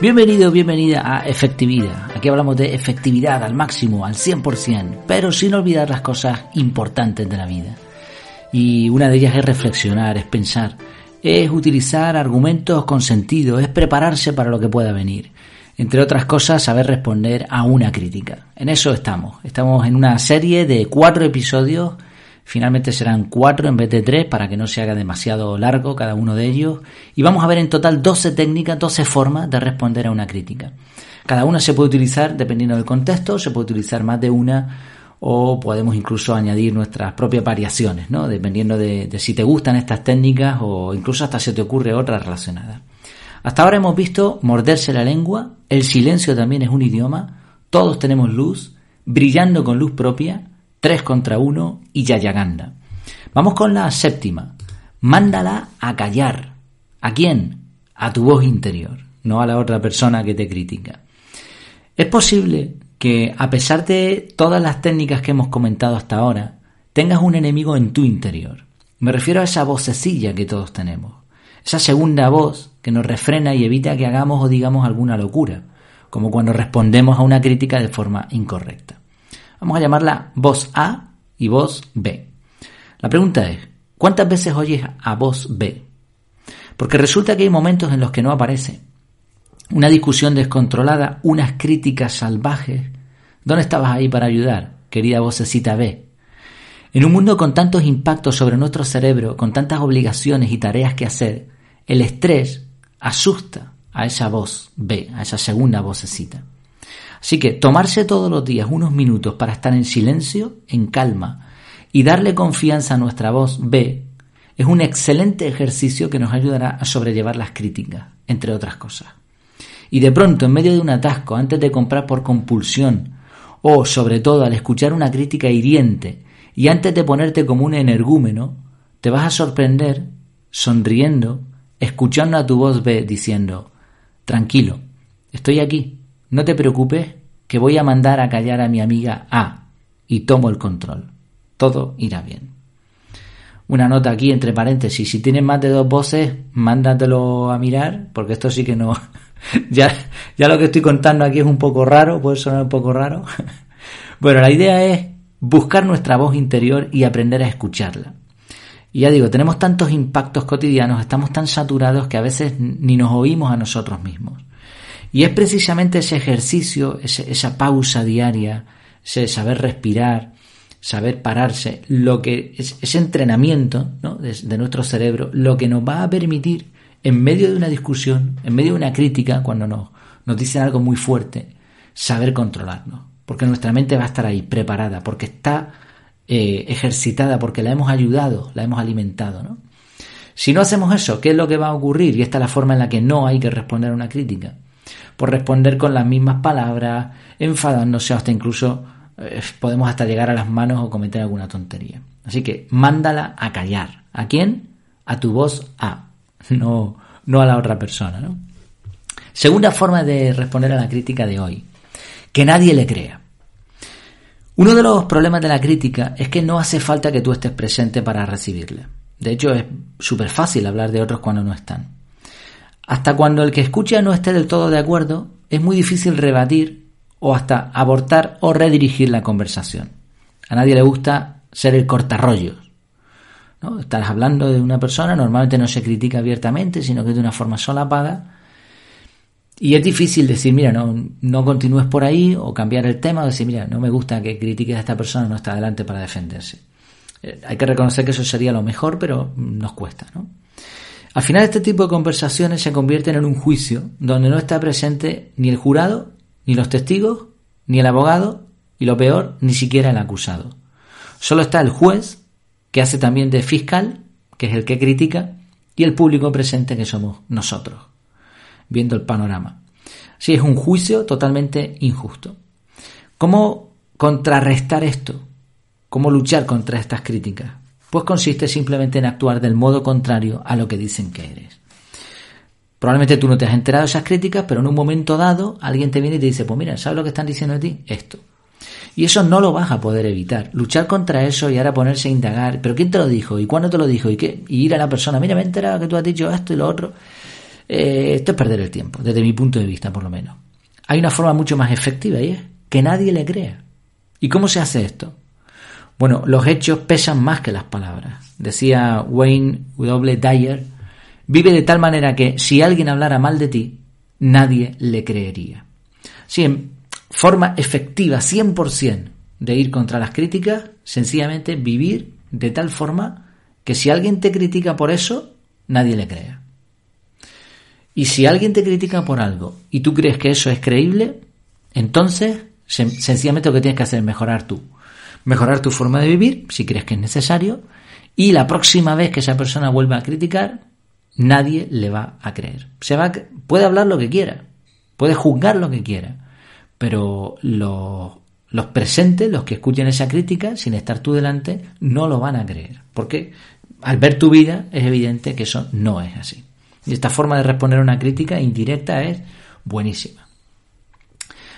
Bienvenido, bienvenida a Efectividad. Aquí hablamos de efectividad al máximo, al 100%, pero sin olvidar las cosas importantes de la vida. Y una de ellas es reflexionar, es pensar, es utilizar argumentos con sentido, es prepararse para lo que pueda venir. Entre otras cosas, saber responder a una crítica. En eso estamos. Estamos en una serie de cuatro episodios Finalmente serán cuatro en vez de tres para que no se haga demasiado largo cada uno de ellos. Y vamos a ver en total 12 técnicas, 12 formas de responder a una crítica. Cada una se puede utilizar dependiendo del contexto, se puede utilizar más de una o podemos incluso añadir nuestras propias variaciones, ¿no? dependiendo de, de si te gustan estas técnicas o incluso hasta se te ocurre otra relacionada. Hasta ahora hemos visto morderse la lengua, el silencio también es un idioma, todos tenemos luz, brillando con luz propia, 3 contra 1 y Yayaganda. Vamos con la séptima. Mándala a callar. ¿A quién? A tu voz interior, no a la otra persona que te critica. Es posible que, a pesar de todas las técnicas que hemos comentado hasta ahora, tengas un enemigo en tu interior. Me refiero a esa vocecilla que todos tenemos. Esa segunda voz que nos refrena y evita que hagamos o digamos alguna locura, como cuando respondemos a una crítica de forma incorrecta. Vamos a llamarla voz A y voz B. La pregunta es, ¿cuántas veces oyes a voz B? Porque resulta que hay momentos en los que no aparece. Una discusión descontrolada, unas críticas salvajes. ¿Dónde estabas ahí para ayudar, querida vocecita B? En un mundo con tantos impactos sobre nuestro cerebro, con tantas obligaciones y tareas que hacer, el estrés asusta a esa voz B, a esa segunda vocecita. Así que tomarse todos los días unos minutos para estar en silencio, en calma, y darle confianza a nuestra voz B, es un excelente ejercicio que nos ayudará a sobrellevar las críticas, entre otras cosas. Y de pronto, en medio de un atasco, antes de comprar por compulsión, o sobre todo al escuchar una crítica hiriente, y antes de ponerte como un energúmeno, te vas a sorprender, sonriendo, escuchando a tu voz B diciendo, tranquilo, estoy aquí, no te preocupes, que voy a mandar a callar a mi amiga A y tomo el control. Todo irá bien. Una nota aquí entre paréntesis, si tienes más de dos voces, mándatelo a mirar, porque esto sí que no... ya, ya lo que estoy contando aquí es un poco raro, puede sonar un poco raro. bueno, la idea es buscar nuestra voz interior y aprender a escucharla. Y ya digo, tenemos tantos impactos cotidianos, estamos tan saturados que a veces ni nos oímos a nosotros mismos. Y es precisamente ese ejercicio, esa pausa diaria, ese saber respirar, saber pararse, lo que ese entrenamiento de, nuestro cerebro, lo que nos va a permitir, en medio de una discusión, en medio de una crítica, cuando nos, nos dicen algo muy fuerte, saber controlarnos. Porque nuestra mente va a estar ahí, preparada, porque está eh, ejercitada, porque la hemos ayudado, la hemos alimentado. ¿no? Si no hacemos eso, ¿qué es lo que va a ocurrir? Y esta es la forma en la que no hay que responder a una crítica por responder con las mismas palabras, enfadándose hasta incluso eh, podemos hasta llegar a las manos o cometer alguna tontería. Así que mándala a callar. ¿A quién? A tu voz A, no, no a la otra persona. ¿no? Segunda forma de responder a la crítica de hoy, que nadie le crea. Uno de los problemas de la crítica es que no hace falta que tú estés presente para recibirla. De hecho, es súper fácil hablar de otros cuando no están. Hasta cuando el que escucha no esté del todo de acuerdo, es muy difícil rebatir o hasta abortar o redirigir la conversación. A nadie le gusta ser el cortarrollos. ¿no? Estás hablando de una persona, normalmente no se critica abiertamente, sino que de una forma solapada. Y es difícil decir, mira, no, no continúes por ahí, o cambiar el tema, o decir, mira, no me gusta que critiques a esta persona, no está adelante para defenderse. Eh, hay que reconocer que eso sería lo mejor, pero nos cuesta, ¿no? Al final este tipo de conversaciones se convierten en un juicio donde no está presente ni el jurado, ni los testigos, ni el abogado y lo peor, ni siquiera el acusado. Solo está el juez, que hace también de fiscal, que es el que critica, y el público presente que somos nosotros, viendo el panorama. Sí, es un juicio totalmente injusto. ¿Cómo contrarrestar esto? ¿Cómo luchar contra estas críticas? Pues consiste simplemente en actuar del modo contrario a lo que dicen que eres. Probablemente tú no te has enterado de esas críticas, pero en un momento dado alguien te viene y te dice, pues mira, ¿sabes lo que están diciendo de ti? Esto. Y eso no lo vas a poder evitar. Luchar contra eso y ahora ponerse a indagar, pero ¿quién te lo dijo? ¿Y cuándo te lo dijo? ¿Y qué? Y ir a la persona, mira, me he enterado que tú has dicho esto y lo otro. Eh, esto es perder el tiempo, desde mi punto de vista por lo menos. Hay una forma mucho más efectiva y es que nadie le crea. ¿Y cómo se hace esto? Bueno, los hechos pesan más que las palabras. Decía Wayne W. Dyer, vive de tal manera que si alguien hablara mal de ti, nadie le creería. Sí, en forma efectiva, 100%, de ir contra las críticas, sencillamente vivir de tal forma que si alguien te critica por eso, nadie le crea. Y si alguien te critica por algo y tú crees que eso es creíble, entonces sencillamente lo que tienes que hacer es mejorar tú. Mejorar tu forma de vivir, si crees que es necesario, y la próxima vez que esa persona vuelva a criticar, nadie le va a creer. Se va puede hablar lo que quiera, puede juzgar lo que quiera, pero los, los presentes, los que escuchen esa crítica, sin estar tú delante, no lo van a creer. Porque al ver tu vida es evidente que eso no es así. Y esta forma de responder a una crítica indirecta es buenísima.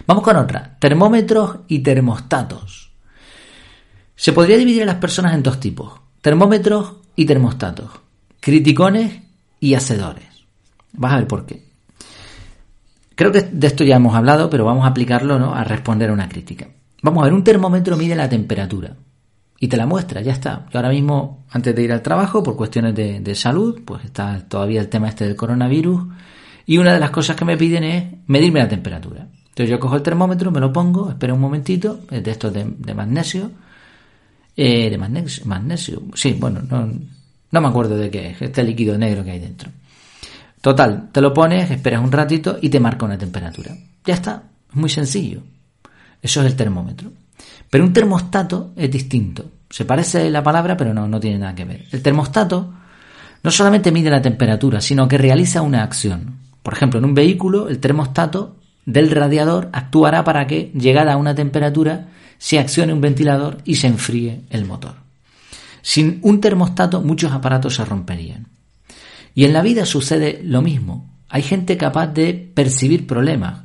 Vamos con otra. Termómetros y termostatos. Se podría dividir a las personas en dos tipos. Termómetros y termostatos. Criticones y hacedores. Vas a ver por qué. Creo que de esto ya hemos hablado, pero vamos a aplicarlo ¿no? a responder a una crítica. Vamos a ver, un termómetro mide la temperatura y te la muestra, ya está. Yo ahora mismo, antes de ir al trabajo, por cuestiones de, salud, pues está todavía el tema este del coronavirus, y una de las cosas que me piden es medirme la temperatura. Entonces yo cojo el termómetro, me lo pongo, espero un momentito, de estos de, magnesio, eh, de magnesio, magnesio, sí, bueno, no, no me acuerdo de qué es, este líquido negro que hay dentro. Total, te lo pones, esperas un ratito y te marca una temperatura. Ya está, es muy sencillo. Eso es el termómetro. Pero un termostato es distinto. Se parece la palabra, pero no, no tiene nada que ver. El termostato no solamente mide la temperatura, sino que realiza una acción. Por ejemplo, en un vehículo, el termostato del radiador actuará para que, llegada a una temperatura, se accione un ventilador y se enfríe el motor. Sin un termostato, muchos aparatos se romperían. Y en la vida sucede lo mismo. Hay gente capaz de percibir problemas.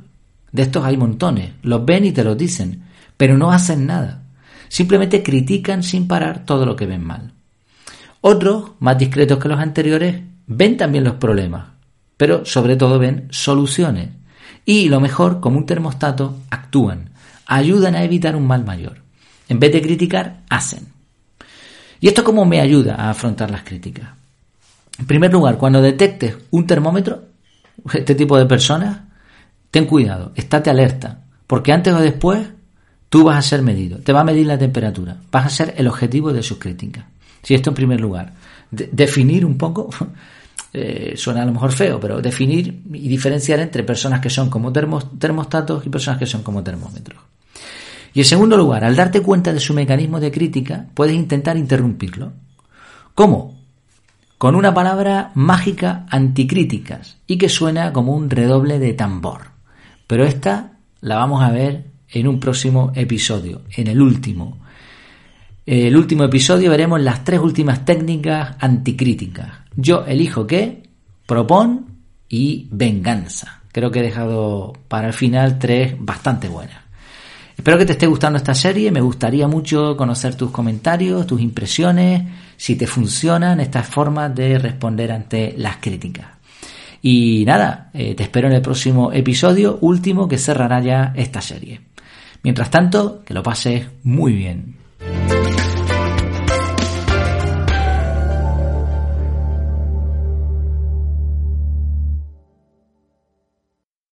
De estos hay montones. Los ven y te los dicen pero no hacen nada. Simplemente critican sin parar todo lo que ven mal. Otros, más discretos que los anteriores, ven también los problemas, pero sobre todo ven soluciones. Y lo mejor, como un termostato, actúan, ayudan a evitar un mal mayor. En vez de criticar, hacen. ¿Y esto cómo me ayuda a afrontar las críticas? En primer lugar, cuando detectes un termómetro, este tipo de personas, ten cuidado, estate alerta, porque antes o después Tú vas a ser medido, te va a medir la temperatura, vas a ser el objetivo de sus críticas. Si esto en primer lugar, definir un poco, eh, suena a lo mejor feo, pero definir y diferenciar entre personas que son como termostatos y personas que son como termómetros. Y en segundo lugar, al darte cuenta de su mecanismo de crítica, puedes intentar interrumpirlo. ¿Cómo? Con una palabra mágica anticríticas y que suena como un redoble de tambor. Pero esta la vamos a ver en un próximo episodio, en el último. El último episodio veremos las tres últimas técnicas anticríticas. Yo elijo qué, propon y venganza. Creo que he dejado para el final tres bastante buenas. Espero que te esté gustando esta serie, me gustaría mucho conocer tus comentarios, tus impresiones, si te funcionan estas formas de responder ante las críticas. Y nada, eh, te espero en el próximo episodio, último que cerrará ya esta serie. Mientras tanto, que lo pases muy bien.